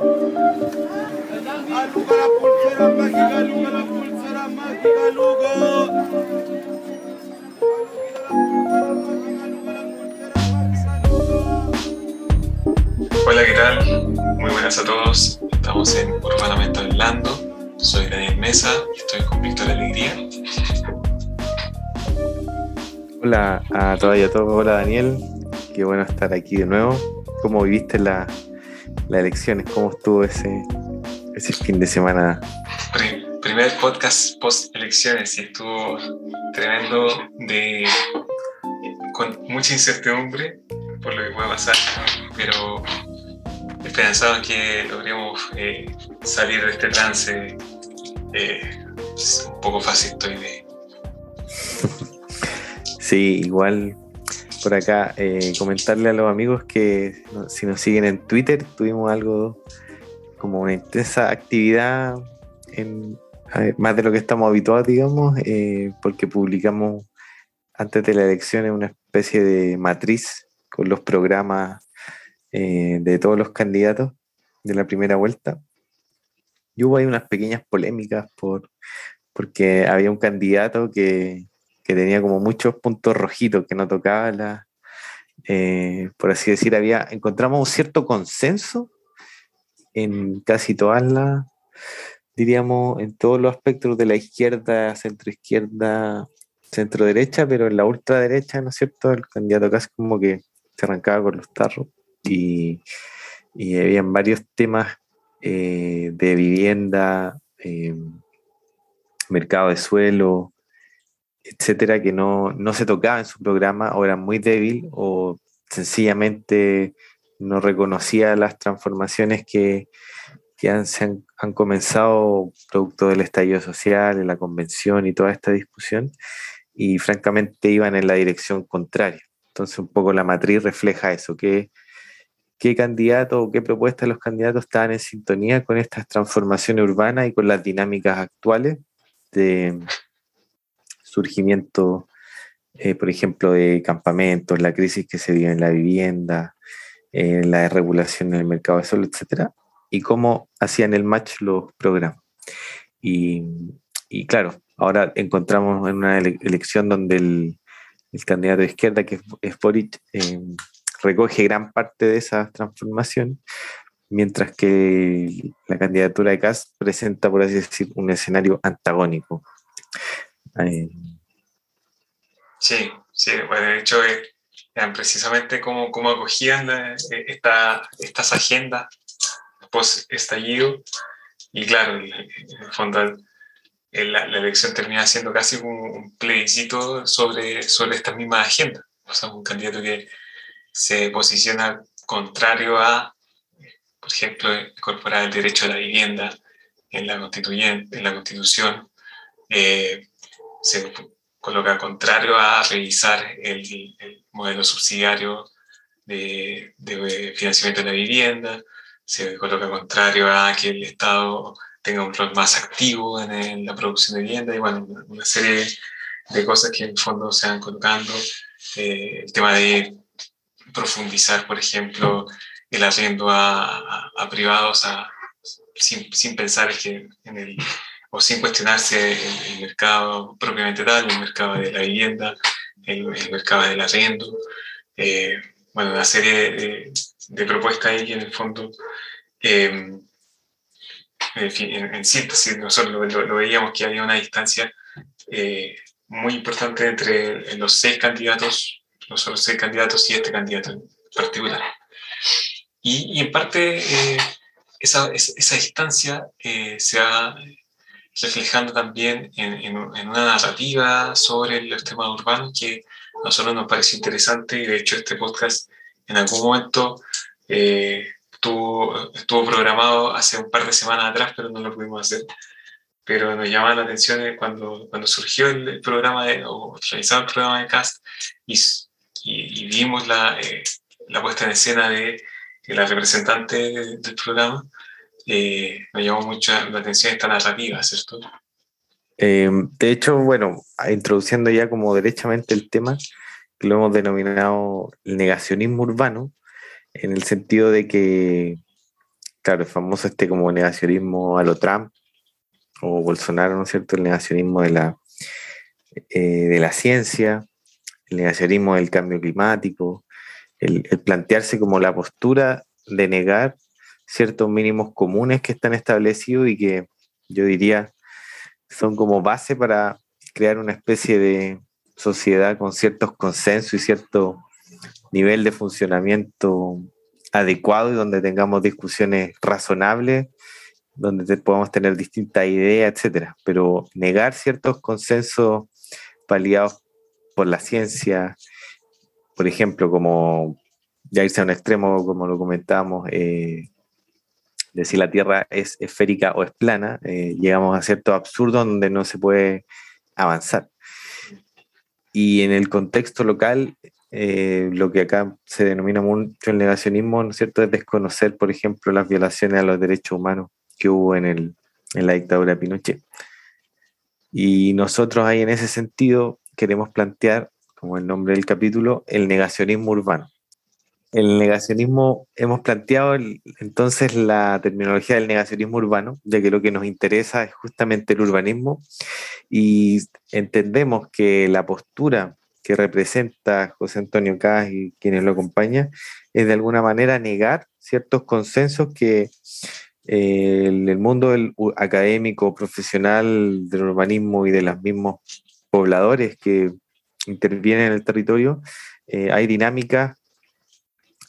Hola, ¿qué tal? Muy buenas a todos. Estamos en Urbanamente Hablando. Soy Daniel Mesa y estoy con Víctor Alegría. Hola a todas y a todos. Hola, Daniel. Qué bueno estar aquí de nuevo. ¿Cómo viviste la, las elecciones? ¿Cómo estuvo ese, ese fin de semana? primer podcast post elecciones y estuvo tremendo de con mucha incertidumbre por lo que puede pasar, pero esperanzados que logremos eh, salir de este trance. Eh, es un poco fácil estoy de... Sí, igual por acá eh, comentarle a los amigos que si nos siguen en Twitter tuvimos algo como una intensa actividad en, más de lo que estamos habituados, digamos, porque publicamos antes de la elección una especie de matriz con los programas eh, de todos los candidatos de la primera vuelta. Y hubo ahí unas pequeñas polémicas por, porque había un candidato que, tenía como muchos puntos rojitos que no tocaba la, eh, por así decir, había, encontramos un cierto consenso en casi todas las, diríamos, en todos los aspectos de la izquierda, centro izquierda, centro derecha, pero en la ultraderecha, ¿no es cierto? El candidato casi como que se arrancaba con los tarros y, y habían varios temas eh, de vivienda, eh, mercado de suelo, etcétera, que no, se tocaba en su programa o era muy débil o sencillamente no reconocía las transformaciones que, han, han, comenzado producto del estallido social, en la convención y toda esta discusión, y francamente iban en la dirección contraria. Entonces un poco la matriz refleja eso, que qué candidato o qué propuestas de los candidatos estaban en sintonía con estas transformaciones urbanas y con las dinámicas actuales de surgimiento, eh, por ejemplo, de campamentos, la crisis que se vive en la vivienda, eh, la desregulación en el mercado de suelo, etcétera, y cómo hacían el match los programas. Y, claro, ahora encontramos en una elección donde el, candidato de izquierda, que es, Boric, eh, recoge gran parte de esa transformación, mientras que la candidatura de Kass presenta, por así decir, un escenario antagónico. Sí, sí, bueno, de hecho, eh, precisamente cómo, cómo acogían eh, esta, estas agendas post-estallido, y claro, en el fondo la, elección termina siendo casi un, plebiscito sobre, sobre estas mismas agendas. O sea, un candidato que se posiciona contrario a, por ejemplo, incorporar el derecho a la vivienda en la, constituyente, en la Constitución, eh, se coloca contrario a revisar el, modelo subsidiario de, financiamiento de la vivienda, se coloca contrario a que el Estado tenga un rol más activo en, la producción de vivienda y bueno, una serie de cosas que en el fondo se van colocando. Eh, el tema de profundizar, por ejemplo, el arriendo a, a, privados sin, sin, pensar que en el, o sin cuestionarse el, mercado propiamente tal, el mercado de la vivienda, el, mercado del arriendo. Eh, bueno, una serie de, de, propuestas ahí en el fondo, eh, en, síntesis, nosotros lo, veíamos que había una distancia eh, muy importante entre los seis candidatos solo seis candidatos y este candidato en particular. Y, en parte eh, esa, esa, distancia eh, se va reflejando también en, una narrativa sobre los temas urbanos que a nosotros nos parece interesante y de hecho este podcast en algún momento eh, estuvo, estuvo programado hace un par de semanas atrás, pero no lo pudimos hacer. Pero nos llama la atención cuando, cuando surgió el, programa de, o realizado el programa de CAST y, y, vimos la, eh, la, puesta en escena de, la representante del programa, eh, me llamó mucho la atención esta narrativa, ¿cierto? Eh, de hecho, bueno, introduciendo ya como derechamente el tema, lo hemos denominado negacionismo urbano, en el sentido de que claro, el famoso este como negacionismo a lo Trump o Bolsonaro, ¿no es cierto? El negacionismo de la, eh, de la ciencia, el negacionismo del cambio climático, el, plantearse como la postura de negar ciertos mínimos comunes que están establecidos y que yo diría son como base para crear una especie de sociedad con ciertos consensos y cierto nivel de funcionamiento adecuado y donde tengamos discusiones razonables, donde podamos tener distintas ideas, etcétera. Pero negar ciertos consensos validados por la ciencia, por ejemplo, como ya irse a un extremo, como lo comentábamos, eh, de si la Tierra es esférica o es plana, eh, llegamos a cierto absurdo donde no se puede avanzar. Y en el contexto local, eh, lo que acá se denomina mucho el negacionismo, ¿no es cierto?, es desconocer, por ejemplo, las violaciones a los derechos humanos que hubo en, el, en la dictadura de Pinochet. Y nosotros ahí en ese sentido queremos plantear, como el nombre del capítulo, el negacionismo urbano. El negacionismo, hemos planteado entonces la terminología del negacionismo urbano, de que lo que nos interesa es justamente el urbanismo y entendemos que la postura que representa José Antonio Cas y quienes lo acompañan es de alguna manera negar ciertos consensos que eh, el, mundo académico, profesional del urbanismo y de los mismos pobladores que intervienen en el territorio, eh, hay dinámicas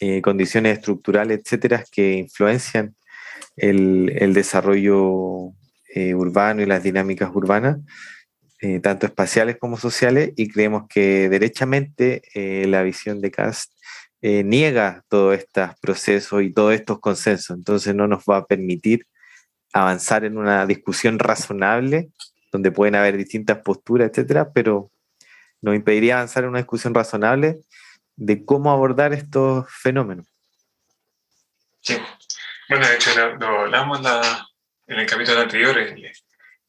eh, condiciones estructurales, etcétera, que influencian el, desarrollo eh, urbano y las dinámicas urbanas, eh, tanto espaciales como sociales, y creemos que derechamente la visión de Cast niega todos estos procesos y todos estos consensos, entonces no nos va a permitir avanzar en una discusión razonable, donde pueden haber distintas posturas, etcétera, pero nos impediría avanzar en una discusión razonable de cómo abordar estos fenómenos. Sí, bueno, de hecho lo, hablamos en el capítulo anterior, el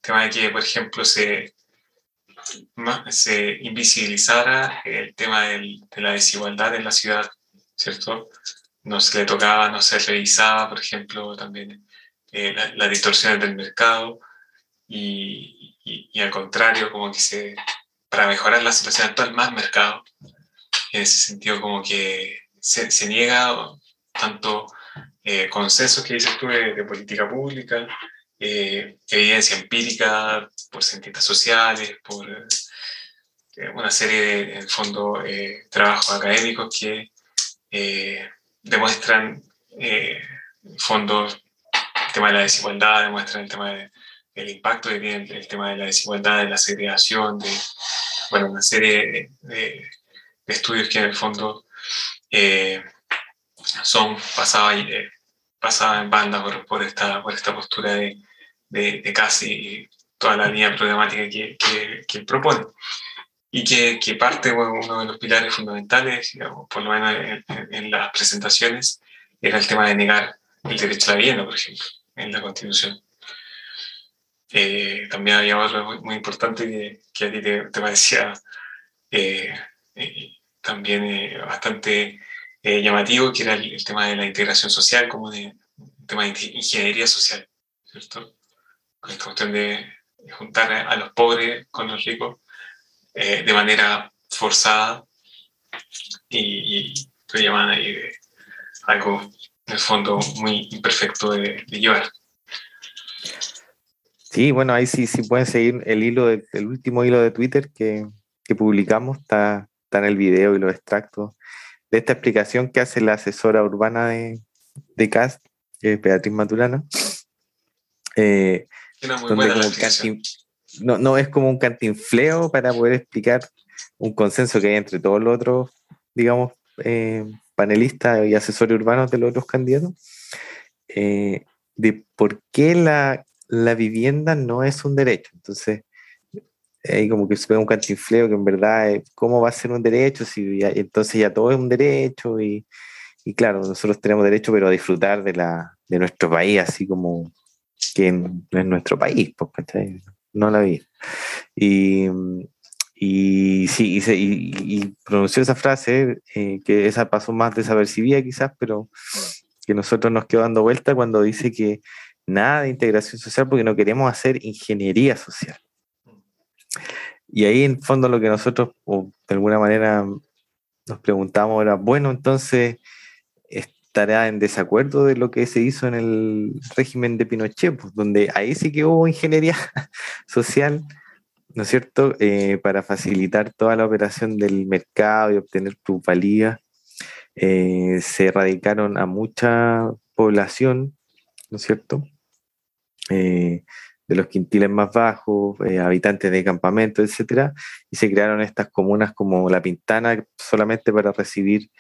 tema de que, por ejemplo, se, se invisibilizara el tema de la desigualdad en la ciudad, ¿cierto? No se le tocaba, no se revisaba, por ejemplo, también eh, las la distorsiones del mercado y, y, al contrario, como que se, para mejorar la situación actual, más mercado en ese sentido como que se, niega tanto eh, consensos que dices tú de, política pública, eh, evidencia empírica por cientistas sociales, por eh, una serie de, en fondo, eh, trabajos académicos que demuestran, en fondo, el tema de la desigualdad, demuestran el tema del impacto que tiene tema de la desigualdad, de la segregación, de bueno, una serie de estudios que en el fondo eh, son pasados eh, en banda por, esta, por esta postura de, de, casi toda la línea problemática que, que, propone. Y que, que parte, uno de los pilares fundamentales, digamos, por lo menos en, las presentaciones, era el tema de negar el derecho a la vivienda, por ejemplo, en la Constitución. Eh, también había otro muy, importante que, que, a ti te, te parecía eh, también eh, bastante eh, llamativo, que era el, tema de la integración social, como de tema de ingeniería social, ¿cierto? Con esta cuestión de juntar a, los pobres con los ricos eh, de manera forzada y, y lo llaman ahí algo, en el fondo, muy imperfecto de, llevar. Sí, bueno, ahí sí, sí pueden seguir el hilo, el último hilo de Twitter que, que publicamos, está en el video y los extractos de esta explicación que hace la asesora urbana de, de CAST, Beatriz Maturana. Eh, no, no es como un cantinfleo para poder explicar un consenso que hay entre todos los otros, digamos, eh, panelistas y asesores urbanos de los otros candidatos, eh, de por qué la, la vivienda no es un derecho. Entonces, ahí como que se ve un cantinfleo que en verdad, eh, ¿cómo va a ser un derecho? Si entonces ya todo es un derecho y, y, claro, nosotros tenemos derecho pero a disfrutar de, la, de nuestro país, así como que no es nuestro país, pues, No la vi. Y, y sí, y, y, pronunció esa frase, eh, que esa pasó más desapercibida quizás, pero que nosotros nos quedó dando vuelta cuando dice que nada de integración social porque no queremos hacer ingeniería social. Y ahí en fondo lo que nosotros, de alguna manera, nos preguntamos era, bueno, entonces estará en desacuerdo de lo que se hizo en el régimen de Pinochet, pues, donde ahí sí que hubo ingeniería social, ¿no es cierto?, eh, para facilitar toda la operación del mercado y obtener plusvalía. Eh, se erradicaron a mucha población, ¿no es cierto? Eh, de los quintiles más bajos, eh, habitantes de campamentos, etcétera, y se crearon estas comunas como La Pintana solamente para recibir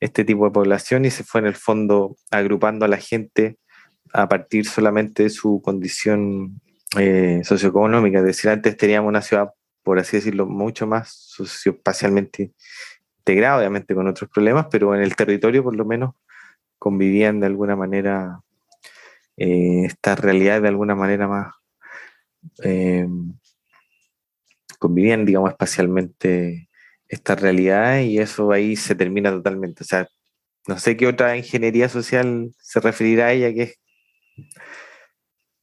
este tipo de población y se fue en el fondo agrupando a la gente a partir solamente de su condición eh, socioeconómica. Es decir, antes teníamos una ciudad, por así decirlo, mucho más socioespacialmente integrada, obviamente con otros problemas, pero en el territorio por lo menos convivían de alguna manera eh, estas realidades de alguna manera más eh, convivían, digamos, espacialmente esta realidad y eso ahí se termina totalmente. O sea, no sé qué otra ingeniería social se referirá a ella que es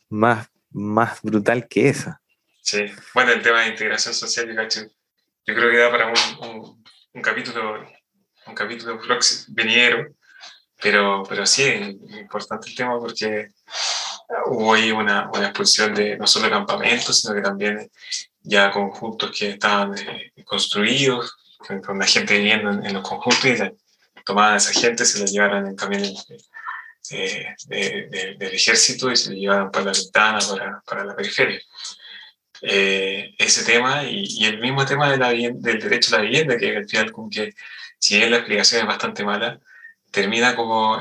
más, más brutal que esa. Sí, bueno, el tema de integración social, yo creo que da para un, un, capítulo un capítulo venidero, pero, pero sí, es importante el tema porque hubo ahí una, una, expulsión de no solo campamentos, sino que también ya conjuntos que estaban eh, construidos, con la gente viviendo en, los conjuntos y tomaban a esa gente, se la llevaran en camiones eh, del ejército y se la llevaban para la ventana, para, para la periferia. Eh, ese tema y, y, el mismo tema de la, del derecho a la vivienda, que al final como que si bien la explicación es bastante mala, termina como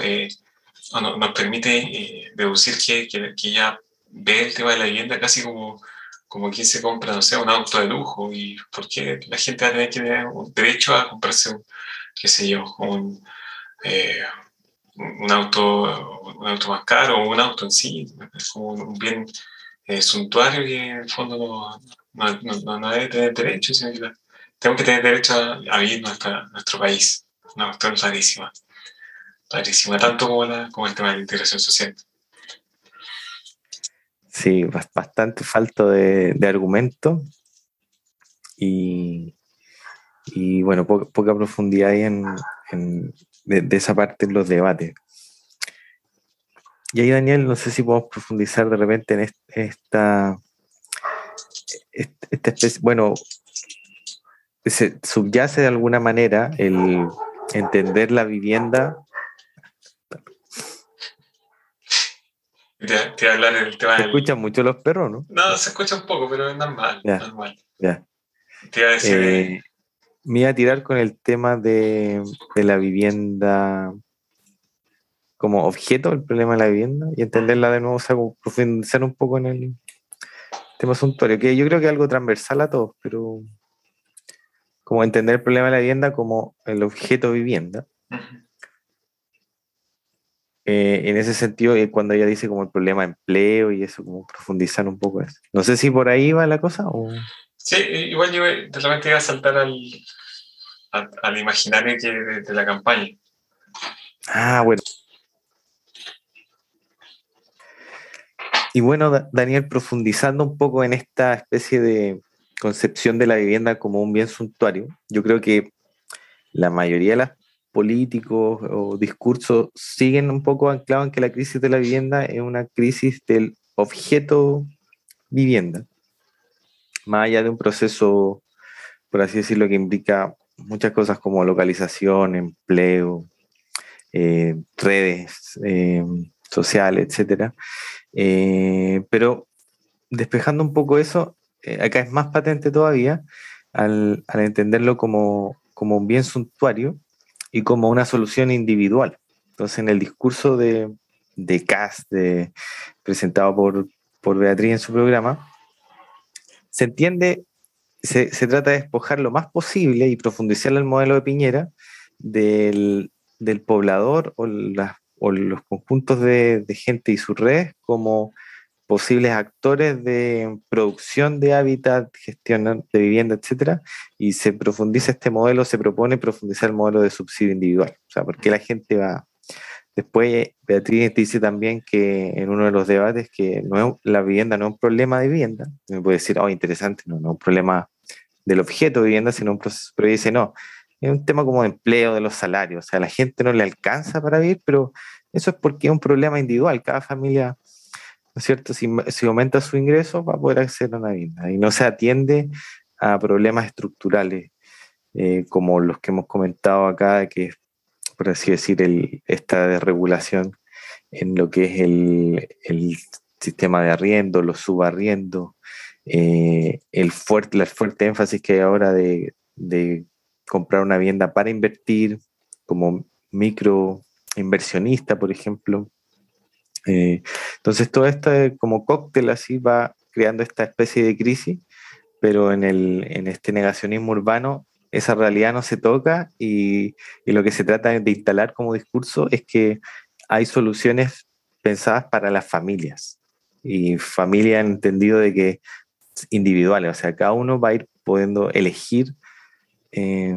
nos permite eh, deducir que, que, ya ve el tema de la vivienda casi como, como quien se compra, no sé, un auto de lujo y por qué la gente va a tener que tener derecho a comprarse, un, qué sé yo, un, eh, un, auto, un auto más caro o un auto en sí, como un bien eh, suntuario que en el fondo no, no, no, debe tener derecho, sino que tenemos que tener derecho a, vivir en nuestro país, una cuestión clarísima tanto como, como el tema de la integración social. Sí, bastante falto de, de argumento y, y bueno, poca, profundidad ahí en, de, esa parte en los debates. Y ahí, Daniel, no sé si podemos profundizar de repente en esta, esta especie, bueno, se subyace de alguna manera el entender la vivienda te, te hablar del tema Se escuchan mucho los perros, ¿no? No, se escucha un poco, pero es normal. Ya, normal. Ya. Te iba a decir. Eh, me iba a tirar con el tema de, de, la vivienda como objeto, el problema de la vivienda, y entenderla de nuevo, o sea, profundizar un poco en el tema suntuario, que yo creo que es algo transversal a todos, pero como entender el problema de la vivienda como el objeto vivienda. Eh, en ese sentido, eh, cuando ella dice como el problema de empleo y eso, como profundizar un poco eso. No sé si por ahí va la cosa o... Sí, igual yo de repente iba a saltar al, al, imaginario que de, la campaña. Ah, bueno. Y bueno, Daniel, profundizando un poco en esta especie de concepción de la vivienda como un bien suntuario, yo creo que la mayoría de las políticos o discursos siguen un poco anclados en que la crisis de la vivienda es una crisis del objeto vivienda, más allá de un proceso, por así decirlo, que implica muchas cosas como localización, empleo, eh, redes eh, sociales, etc. Eh, pero despejando un poco eso, acá es más patente todavía al, al entenderlo como, como un bien suntuario y como una solución individual. Entonces, en el discurso de, de CAS, de, presentado por, por Beatriz en su programa, se entiende, se, se, trata de despojar lo más posible y profundizar el modelo de Piñera del, del poblador o, los conjuntos de, de gente y sus redes como posibles actores de producción de hábitat, gestión de vivienda, etcétera, y se profundiza este modelo, se propone profundizar el modelo de subsidio individual. O sea, ¿por qué la gente va, Después Beatriz dice también que en uno de los debates que no la vivienda no es un problema de vivienda. Me puede decir, oh, interesante, no, no es un problema del objeto de vivienda, sino un proceso, pero dice, no, es un tema como de empleo, de los salarios, o sea, la gente no le alcanza para vivir, pero eso es porque es un problema individual, cada familia, ¿no es cierto? Si, aumenta su ingreso va a poder acceder a una vivienda y no se atiende a problemas estructurales eh, como los que hemos comentado acá, que es por así decir, el, esta desregulación en lo que es el, sistema de arriendo, los subarriendos, eh, el, fuerte, el fuerte énfasis que hay ahora de, comprar una vivienda para invertir como micro inversionista, por ejemplo. Eh, entonces, todo esto como cóctel así va creando esta especie de crisis, pero en, el, en este negacionismo urbano esa realidad no se toca y, lo que se trata de instalar como discurso es que hay soluciones pensadas para las familias y familia en entendido de que individuales, o sea, cada uno va a ir pudiendo elegir eh,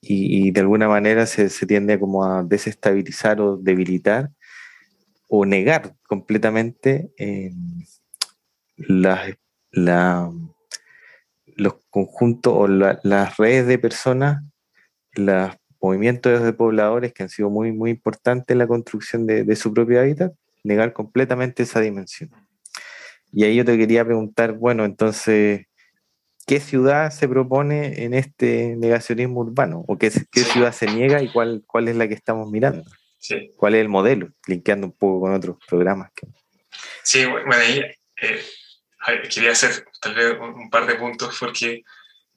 y, de alguna manera se, tiende como a desestabilizar o debilitar o negar completamente eh, la, la los conjuntos o las redes de personas, los movimientos de pobladores que han sido muy, muy importantes en la construcción de, su propio hábitat, negar completamente esa dimensión. Y ahí yo te quería preguntar, bueno, entonces, ¿qué ciudad se propone en este negacionismo urbano? ¿O qué, qué ciudad se niega y cuál, cuál es la que estamos mirando? ¿Cuál es el modelo? Linkeando un poco con otros programas. Sí, bueno, ahí eh, quería hacer tal vez un, par de puntos porque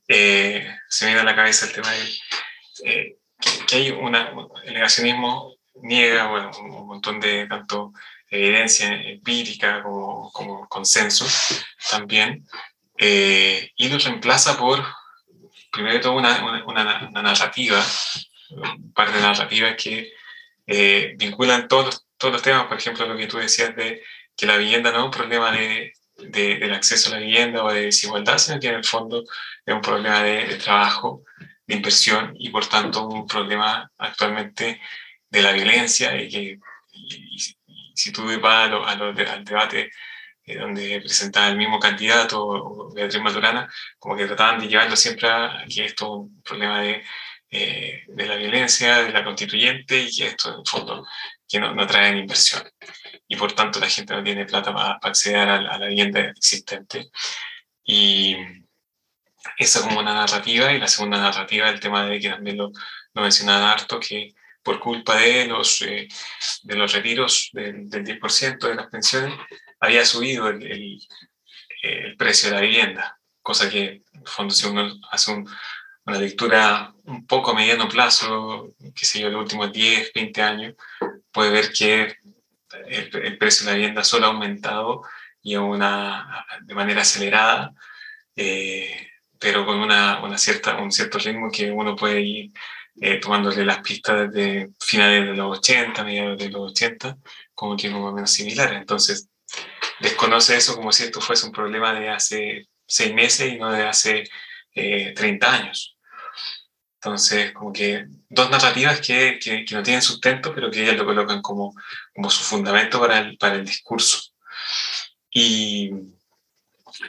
eh, se me viene a la cabeza el tema de eh, que, hay una, el negacionismo niega bueno, un montón de tanto evidencia empírica como, como consenso también eh, y lo reemplaza por primero de todo una, una, narrativa un par de narrativas que vinculan todos los, todos los temas por ejemplo lo que tú decías de que la vivienda no es un problema de del acceso a la vivienda o de desigualdad, sino que en el fondo es un problema de, trabajo, de inversión y por tanto un problema actualmente de la violencia y que si tú vas a lo, al debate eh, donde presentaba el mismo candidato, Beatriz Maturana, como que trataban de llevarlo siempre a que esto es un problema de, eh, de la violencia, de la constituyente y que esto en el fondo que no, no traen inversión y por tanto la gente no tiene plata para, acceder a, la vivienda existente. Y esa como una narrativa y la segunda narrativa el tema de que también lo, lo harto, que por culpa de los, eh, de los retiros del, del, 10% de las pensiones había subido el, el, precio de la vivienda, cosa que en el fondo si uno hace una lectura un poco a mediano plazo, que sé yo, los últimos 10, 20 años, puede ver que el, precio de la vivienda solo ha aumentado y una, de manera acelerada, eh, pero con una, una, cierta, un cierto ritmo que uno puede ir eh, tomándole las pistas desde finales de los 80, mediados de los 80, como que más o menos similares. Entonces, desconoce eso como si esto fuese un problema de hace seis meses y no de hace 30 eh, años. Entonces, como que dos narrativas que, que, no tienen sustento, pero que ellas lo colocan como, como su fundamento para el, para el discurso. Y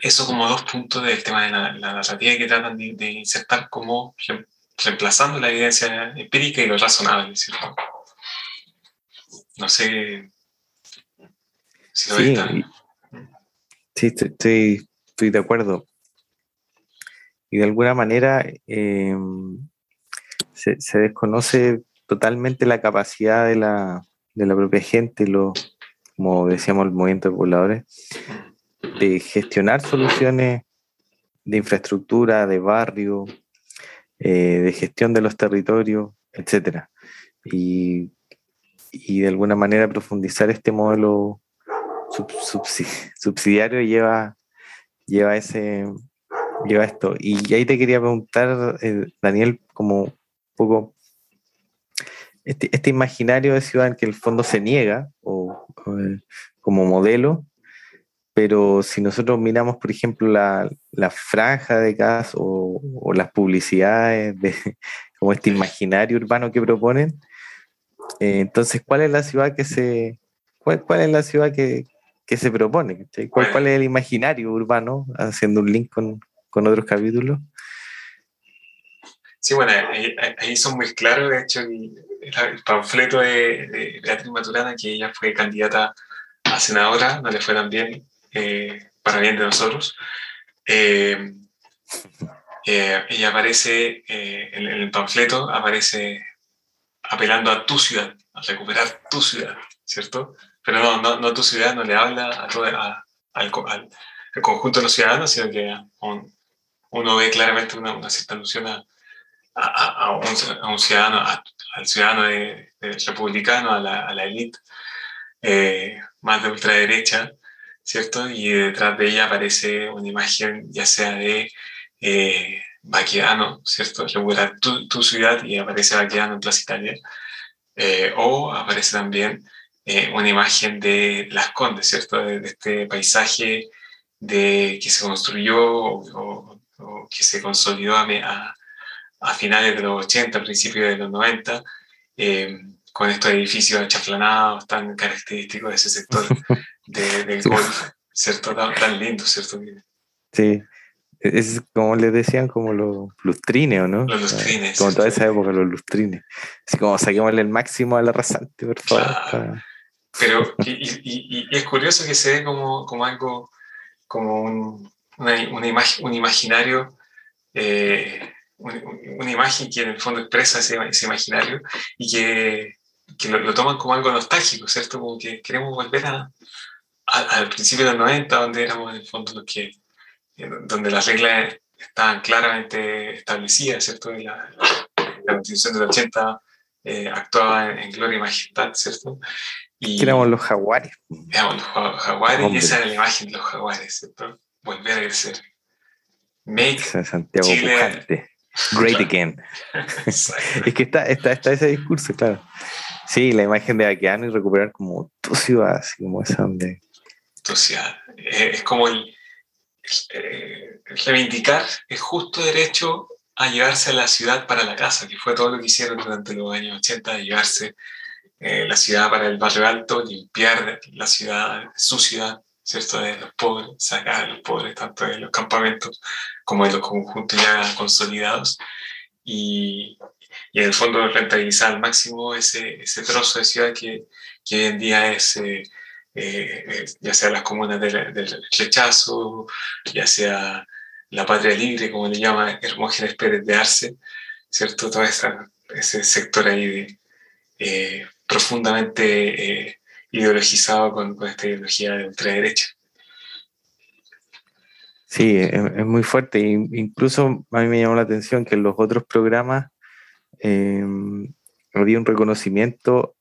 eso como dos puntos del tema de la, narrativa que tratan de, insertar como reemplazando la evidencia empírica y lo razonable, ¿cierto? No sé si lo sí, sí estoy, estoy, de acuerdo. Y de alguna manera... Eh, se, desconoce totalmente la capacidad de la, propia gente, lo, como decíamos, el movimiento de pobladores, de gestionar soluciones de infraestructura, de barrio, eh, de gestión de los territorios, etc. Y, de alguna manera profundizar este modelo subsidiario lleva, lleva ese lleva esto. Y ahí te quería preguntar, eh, Daniel, como poco este, este, imaginario de ciudad en que el fondo se niega o, eh, como modelo, pero si nosotros miramos, por ejemplo, la, la franja de gas o, las publicidades de como este imaginario urbano que proponen, eh, entonces, ¿cuál es la ciudad que se, cuál, cuál es la ciudad que, que se propone? ¿Cuál, ¿Cuál, es el imaginario urbano? Haciendo un link con, con otros capítulos. Sí, bueno, ahí, ahí, son muy claros, de hecho, el, el panfleto de, de, Beatriz Maturana, que ella fue candidata a senadora, no le fue tan bien, eh, para bien de nosotros. Eh, eh, ella aparece en, en, el panfleto, aparece apelando a tu ciudad, a recuperar tu ciudad, ¿cierto? Pero no, no, no tu ciudad no le habla a a, al, al, al, conjunto de los ciudadanos, sino que un, uno ve claramente una, una cierta alusión a, a, a, un, a un, ciudadano, al ciudadano de, de republicano, a la, a la élite eh, más de ultraderecha, ¿cierto? Y detrás de ella aparece una imagen ya sea de eh, Baquedano, ¿cierto? Recuperar tu, tu, ciudad y aparece Baquedano en Plaza Italia. Eh, o aparece también eh, una imagen de Las Condes, ¿cierto? De, de este paisaje de, que se construyó o, o que se consolidó a, a, a, finales de los 80, principios de los 90, eh, con estos edificios achaflanados tan característicos de ese sector de, del golf, ¿cierto? Tan, tan, lindo, ¿cierto? Sí, es como les decían, como los lustrines, ¿no? Los lustrines. Como toda esa época, los lustrines. Así como saquémosle el máximo a la rasante, por favor. Claro. Pero, y, y, y, es curioso que se ve como, como algo, como un, una, una imagen, un imaginario, eh, una imagen que en el fondo expresa ese, ese imaginario y que, que lo, lo, toman como algo nostálgico, ¿cierto? Como que queremos volver a, a, al principio de los 90, donde éramos en el fondo los que, eh, donde las reglas estaban claramente establecidas, ¿cierto? Y la, la constitución del 80 eh, actuaba en, en, gloria y majestad, ¿cierto? Y éramos los jaguares. Éramos los jaguares Hombre. y esa era la imagen de los jaguares, ¿cierto? Volver a crecer. Make Santiago Chile. Great again. es que está, está, está ese discurso, claro. Sí, la imagen de Baqueano y recuperar como tu ciudad, así como esa donde. Tu ciudad. Es como el, eh, reivindicar el justo derecho a llevarse a la ciudad para la casa, que fue todo lo que hicieron durante los años 80, de llevarse eh, la ciudad para el barrio alto, limpiar la ciudad, su ciudad, ¿cierto? De los pobres, sacar a los pobres tanto de los campamentos como de los conjuntos ya consolidados y, y en el fondo rentabilizar al máximo ese, ese trozo de ciudad que, que hoy en día es, eh, eh, ya sea las comunas del, del, rechazo, ya sea la patria libre, como le llama Hermógenes Pérez de Arce, ¿cierto? Todo esa, ese sector ahí de, eh, profundamente eh, ideologizado con, con, esta ideología de ultraderecha. Sí, es, es, muy fuerte. Incluso a mí me llamó la atención que en los otros programas eh, había un reconocimiento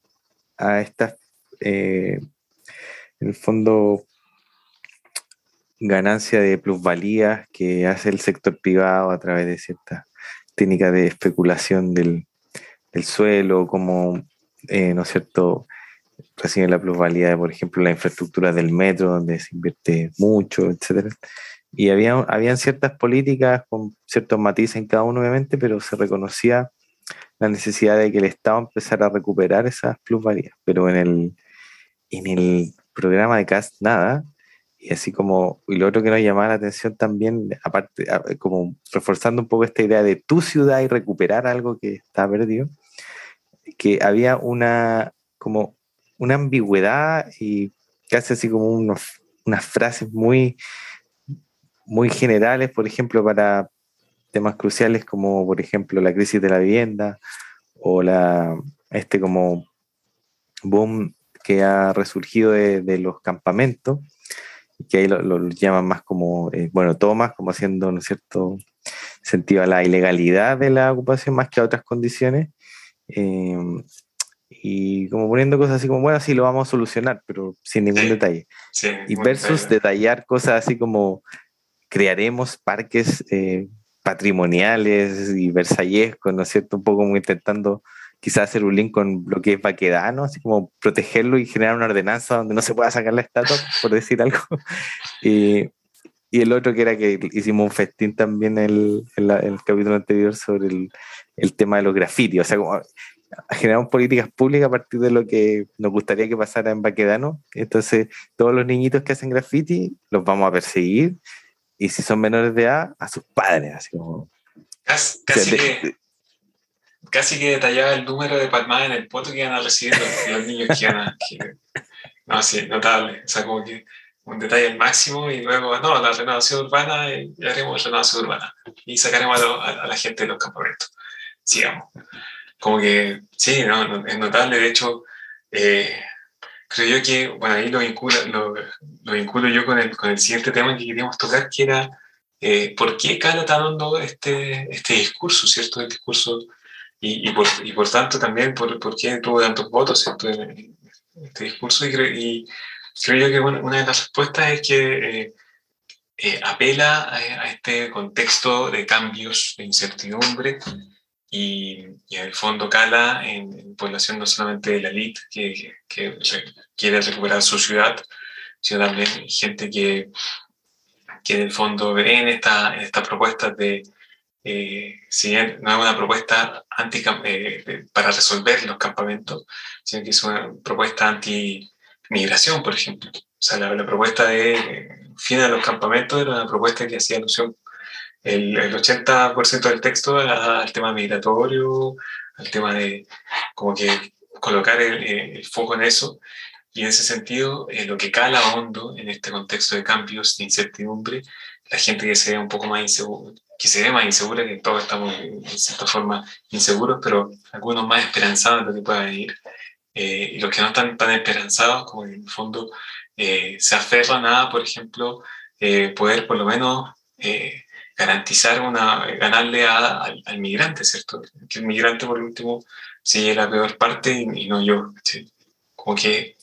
a estas, eh, en el fondo, ganancia de plusvalías que hace el sector privado a través de ciertas técnicas de especulación del, del suelo, como eh, ¿no es cierto?, reciben la plusvalía de, por ejemplo, la infraestructura del metro, donde se invierte mucho, etcétera. Y había, habían ciertas políticas con ciertos matices en cada uno, obviamente, pero se reconocía la necesidad de que el Estado empezara a recuperar esas plusvalías. Pero en el, en el programa de CAST, nada. Y así como, y lo otro que nos llamaba la atención también, aparte, como reforzando un poco esta idea de tu ciudad y recuperar algo que está perdido, que había una, como una ambigüedad y casi así como unas frases muy, muy generales, por ejemplo, para temas cruciales como, por ejemplo, la crisis de la vivienda o la, este como boom que ha resurgido de, de los campamentos, que ahí lo, lo llaman más como, eh, bueno, todo más como haciendo, ¿no cierto?, sentido a la ilegalidad de la ocupación más que a otras condiciones, eh, y como poniendo cosas así como, bueno, sí, lo vamos a solucionar, pero sin ningún Sí, detalle. Sí, Y versus detalle. detallar cosas así como, crearemos parques eh, patrimoniales y versallescos, ¿no es cierto? Un poco como intentando quizás hacer un link con lo que es Baquedano, así como protegerlo y generar una ordenanza donde no se pueda sacar la estatua, por decir algo. Y, y el otro que era que hicimos un festín también en el, en el capítulo anterior sobre el, el tema de los grafitis, o sea, como generamos políticas públicas a partir de lo que nos gustaría que pasara en Baquedano. Entonces, todos los niñitos que hacen graffiti los vamos a perseguir y si son menores de edad, a sus padres, así como... Casi, casi que, casi que detallaba el número de palmadas en el poto que iban a recibir los, niños que iban a... no, sí, notable. O sea, como que un detalle al máximo y luego, no, la renovación urbana, y haremos renovación urbana y sacaremos a, la gente de los campamentos. Sigamos. Como que, sí, no, es notable. De hecho, eh, creo yo que, bueno, ahí lo vinculo, lo, lo vinculo yo con el, con el siguiente tema que queríamos tocar, que era eh, por qué cala tan hondo este, este discurso, ¿cierto? El discurso, y, y, por, y por tanto también por, por qué tuvo tantos votos, ¿cierto? Este discurso, y, y creo yo que una de las respuestas es que eh, eh, apela a, a, este contexto de cambios, de incertidumbre, y, y, en el fondo cala en, población no solamente de la elite que, que, quiere recuperar su ciudad, sino también gente que, que en el fondo ve en esta, en esta propuesta de, eh, si bien no es una propuesta anti, eh, para resolver los campamentos, sino que es una propuesta anti-migración, por ejemplo. O sea, la, la propuesta de eh, fin a los campamentos era una propuesta que hacía alusión el, el 80% del texto al tema migratorio, al tema de como que colocar el, el foco en eso. Y en ese sentido, eh, lo que cala hondo en este contexto de cambios, de incertidumbre, la gente que se ve un poco más insegura, que se ve más insegura, que todos estamos en cierta forma inseguros, pero algunos más esperanzados en lo que pueda venir. Eh, y los que no están tan esperanzados, como en el fondo eh, se aferran a, por ejemplo, poder por lo menos garantizar una, ganarle a, al, migrante, ¿cierto? Que el migrante, por último, sigue la peor parte y, no yo. ¿sí? Como que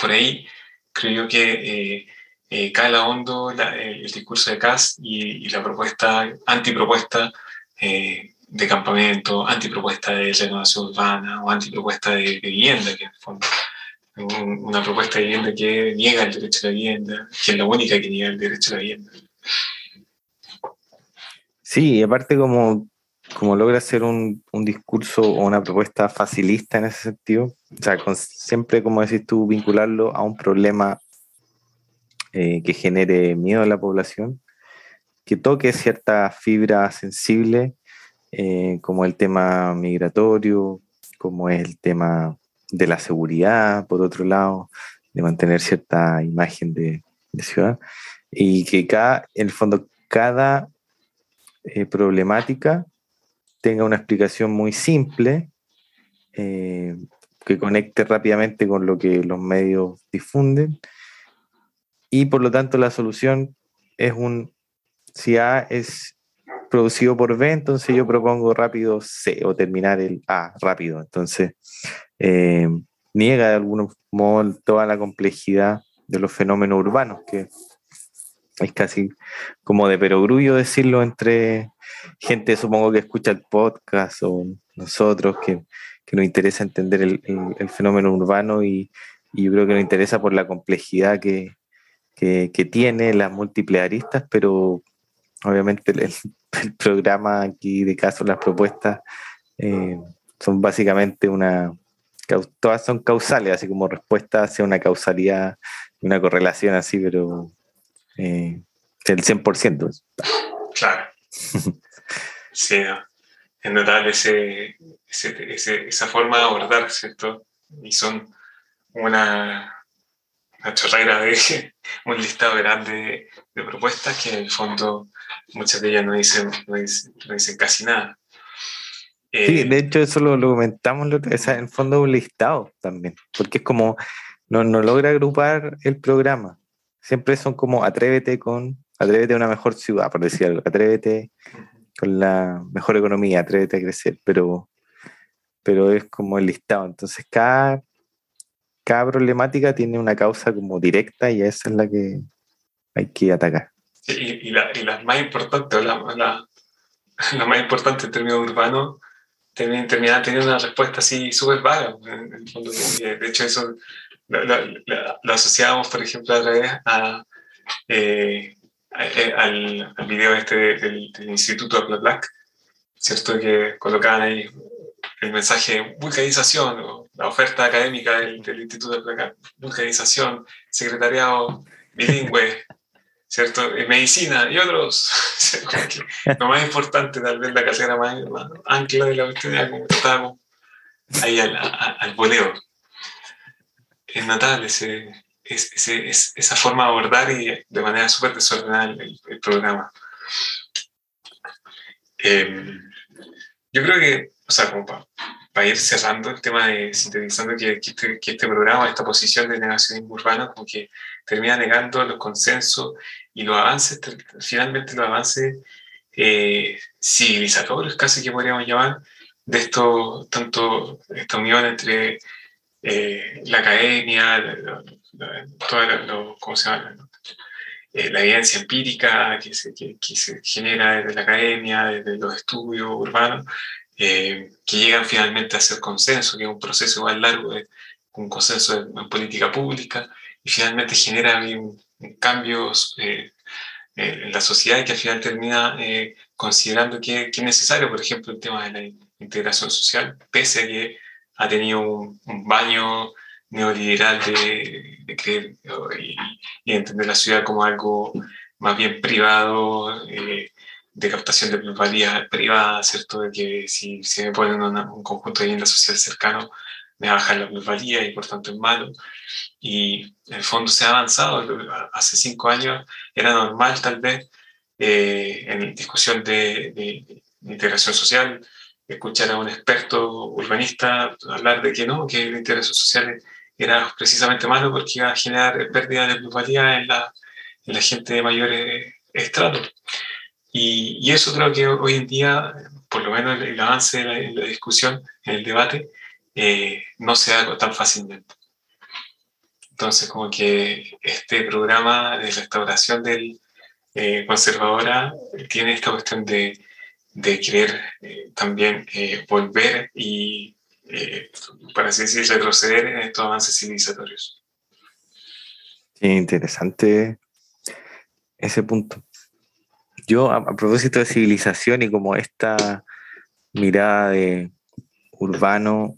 por ahí creo que eh, eh, cae la hondo el discurso de Kass y, y, la propuesta, antipropuesta eh, de campamento, antipropuesta de renovación urbana o antipropuesta de, de vivienda, que en el fondo una propuesta de vivienda que niega el derecho a la vivienda, que es la única que niega el derecho a la vivienda. Sí, aparte como, como logra hacer un, un, discurso o una propuesta facilista en ese sentido, o sea, con, siempre, como decís tú, vincularlo a un problema eh, que genere miedo a la población, que toque cierta fibra sensible, eh, como el tema migratorio, como el tema de la seguridad, por otro lado, de mantener cierta imagen de, de ciudad, y que cada, en el fondo, cada eh, problemática tenga una explicación muy simple eh, que conecte rápidamente con lo que los medios difunden y por lo tanto la solución es un, si A es producido por B, entonces yo propongo rápido C o terminar el A rápido. Entonces, eh, niega de algún modo toda la complejidad de los fenómenos urbanos que es casi como de perogrullo decirlo entre gente, supongo que escucha el podcast o nosotros, que, que nos interesa entender el, fenómeno urbano y, y, yo creo que nos interesa por la complejidad que, que, tiene, las múltiples aristas, pero obviamente el, el, programa aquí de caso, las propuestas, eh, son básicamente una, todas son causales, así como respuesta hacia una causalidad, una correlación así, pero eh, el 100%. Claro. sí, ¿no? es notable ese, ese, ese, esa forma de abordar, ¿cierto? Y son una, una chorrera de un listado grande de, de, propuestas que en el fondo muchas de ellas no dicen, no dicen, no dicen casi nada. Eh, sí, de hecho eso lo, lo comentamos, lo, en el fondo es un listado también, porque es como, no, no logra agrupar el programa, siempre son como atrévete con, atrévete a una mejor ciudad, por decir algo, atrévete con la mejor economía, atrévete a crecer, pero, pero es como el listado. Entonces cada, cada problemática tiene una causa como directa y esa es la que hay que atacar. Y, y, la, y las más importantes, la, la, la, más importante en términos urbanos, terminan teniendo una respuesta así súper vaga. De hecho, eso lo, lo, lo, asociábamos, por ejemplo, a través eh, a, al, al, video este del, del Instituto Black, Black ¿cierto? Que colocaban ahí el mensaje vulcanización, la oferta académica del, Instituto de vulcanización, secretariado bilingüe, ¿cierto? En medicina y otros. lo más importante, tal vez la carrera más, ancla de la cuestión, como estábamos ahí al, al, voleo. Es notable ese, esa forma de abordar y de manera súper desordenada el, programa. Em, yo creo que, o sea, como para, ir cerrando el tema de sintetizando que, este, que, este, programa, esta posición de negacionismo urbano, como que termina negando los consensos y los avances, finalmente los avances eh, civilizatorios, casi que podríamos llamar, de esto, tanto esta unión entre eh, la academia, toda lo, ¿cómo se llama? Eh, la evidencia empírica que se, que, se, genera desde la academia, desde los estudios urbanos, eh, que llegan finalmente a ser consenso, que es un proceso igual largo, de, un consenso en, política pública, y finalmente genera cambios en la sociedad que al final termina considerando que, que, es necesario, por ejemplo, el tema de la integración social, pese a que ha tenido un, baño neoliberal de, creer y, entender la ciudad como algo más bien privado, eh, de captación de plusvalía privada, ¿cierto? De que si se me ponen un conjunto de vivienda social cercano, me baja la plusvalía y por tanto es malo. Y en el fondo se ha avanzado. Hace cinco años era normal, tal vez, eh, en discusión de, de integración social, escuchar a un experto urbanista hablar de que no, que el interés social era precisamente malo porque iba a generar pérdida de plusvalía en la, en la gente de mayores estratos. Y, y, eso creo que hoy en día, por lo menos el, avance en la, discusión, en el debate, eh, no se da tan fácilmente. Entonces, como que este programa de restauración del eh, conservadora tiene esta cuestión de de querer eh, también eh, volver y, eh, para así decir, retroceder en estos avances civilizatorios. Interesante ese punto. Yo, a, propósito de civilización y como esta mirada de urbano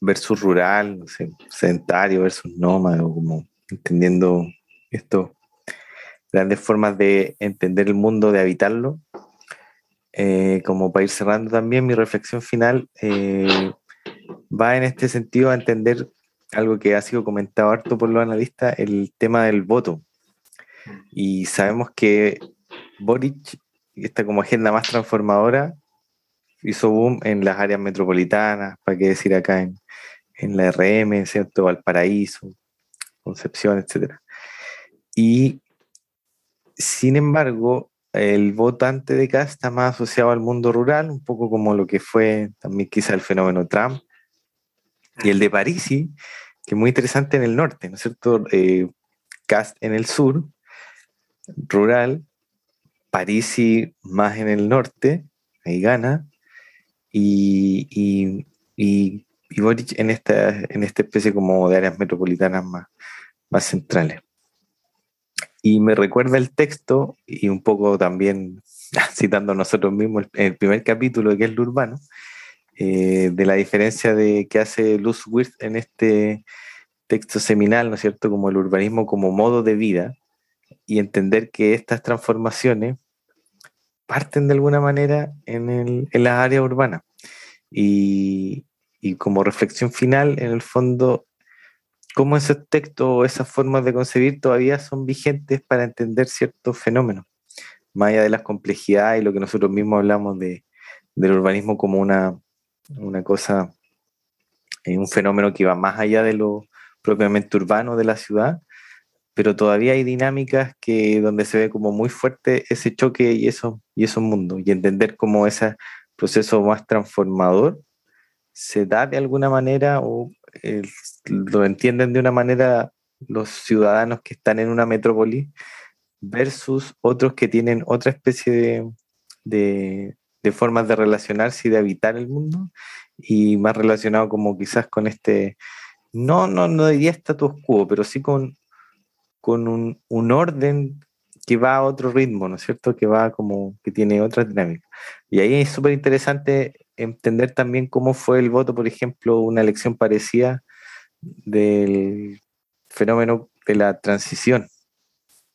versus rural, sedentario versus nómada, como entendiendo esto, grandes formas de entender el mundo, de habitarlo, eh, como para ir cerrando también, mi reflexión final eh, va en este sentido a entender algo que ha sido comentado harto por los analistas, el tema del voto. Y sabemos que Boric, esta como agenda más transformadora, hizo boom en las áreas metropolitanas, para qué decir acá en, en la RM, ¿cierto? Valparaíso, Concepción, etc. Y sin embargo, el votante de acá está más asociado al mundo rural, un poco como lo que fue también quizá el fenómeno Trump. Y el de Parisi, que es muy interesante en el norte, ¿no es cierto? Eh, Cast en el sur, rural, Parisi más en el norte, ahí gana, y, y, y, Boric en esta, en esta especie como de áreas metropolitanas más, más centrales. Y me recuerda el texto, y un poco también citando nosotros mismos el primer capítulo que es lo urbano, eh, de la diferencia de que hace Luz Wirth en este texto seminal, ¿no es cierto?, como el urbanismo como modo de vida, y entender que estas transformaciones parten de alguna manera en, el, en las áreas urbanas. Y, y como reflexión final, en el fondo, cómo esos textos o esas formas de concebir todavía son vigentes para entender ciertos fenómenos, más allá de las complejidades y lo que nosotros mismos hablamos de, del urbanismo como una, una cosa, eh, un fenómeno que va más allá de lo propiamente urbano de la ciudad, pero todavía hay dinámicas que donde se ve como muy fuerte ese choque y, eso, y esos mundos, y entender cómo ese proceso más transformador se da de alguna manera o lo entienden de una manera los ciudadanos que están en una metrópoli versus otros que tienen otra especie de, formas de relacionarse y de habitar el mundo y más relacionado como quizás con este, no, no, no diría status quo, pero sí con, con un, orden que va a otro ritmo, ¿no es cierto? Que va como, que tiene otra dinámica. Y ahí es súper interesante entender también cómo fue el voto, por ejemplo, una elección parecida del fenómeno de la transición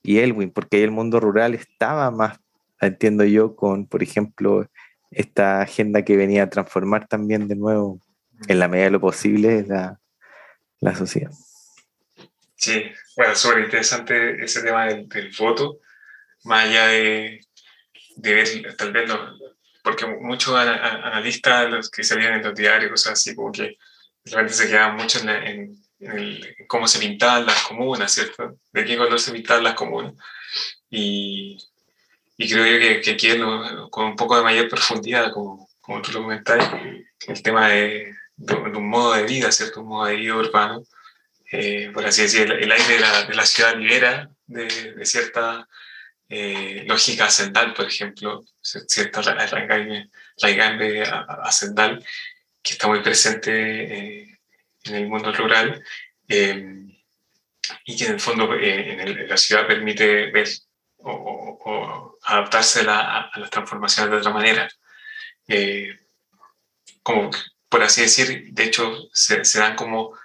y Elwin, porque ahí el mundo rural estaba más, entiendo yo, con, por ejemplo, esta agenda que venía a transformar también de nuevo, en la medida de lo posible, la, la sociedad. Sí, bueno, súper interesante ese tema del, voto, más allá de, de ver tal vez, porque muchos analistas, los que salían en los diarios, así, como que realmente se quedaban mucho en, cómo se pintaban las comunas, ¿cierto? De qué color se pintaban las comunas. Y, y creo yo que, que aquí con un poco de mayor profundidad, como, como tú lo comentáis, el tema de, de, un modo de vida, ¿cierto? Un modo de vida urbano, eh, por así decir, el, aire de la, de la, ciudad libera de, de cierta eh, lógica ascendal, por ejemplo, cierta raigambe ascendal que está muy presente eh, en el mundo rural y que en el fondo en, la ciudad permite ver o, adaptarse a, las transformaciones de otra manera. como por así decir, de hecho se, se dan como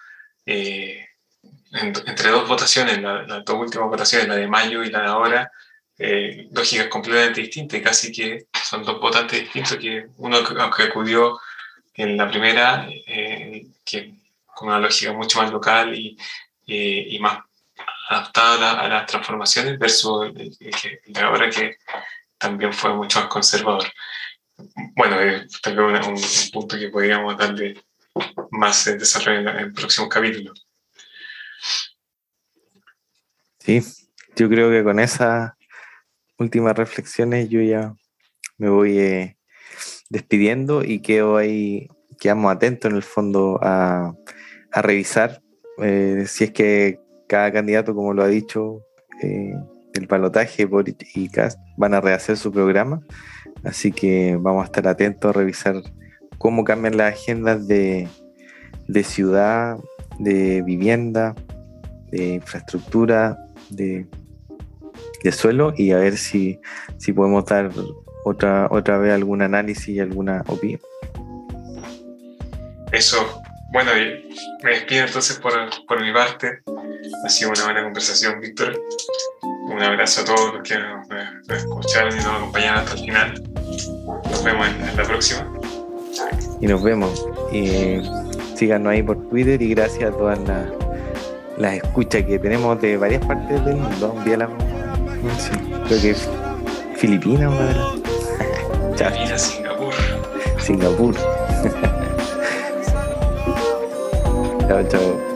entre dos votaciones, las dos últimas votaciones, la de mayo y la de ahora, eh, lógicas completamente distintas, casi que son dos votantes distintos, que uno que acudió en la primera, eh, que con una lógica mucho más local y, y más adaptada a, las transformaciones, versus el, de ahora que también fue mucho más conservador. Bueno, eh, tal vez un, un, punto que podríamos darle más desarrollo en el próximo capítulo. Sí, yo creo que con esas últimas reflexiones yo ya me voy eh, despidiendo y quedo ahí, quedamos atentos en el fondo a, revisar eh, si es que cada candidato, como lo ha dicho, eh, el balotaje y Cast van a rehacer su programa. Así que vamos a estar atentos a revisar cómo cambian las agendas de, de ciudad, de vivienda, de infraestructura, de, de suelo y a ver si, si podemos dar otra, otra vez algún análisis y alguna opinión. Eso, bueno, me despido entonces por, por mi parte. Ha sido una buena conversación, Víctor. Un abrazo a todos los que nos, escucharon y nos acompañaron hasta el final. Nos vemos en, la próxima. Y nos vemos. Y síganos ahí por Twitter y gracias a todas las las escuchas que tenemos de varias partes del mundo. Un día la. Sí, creo que es Filipinas. Chao. Singapur. Singapur. chao, chao.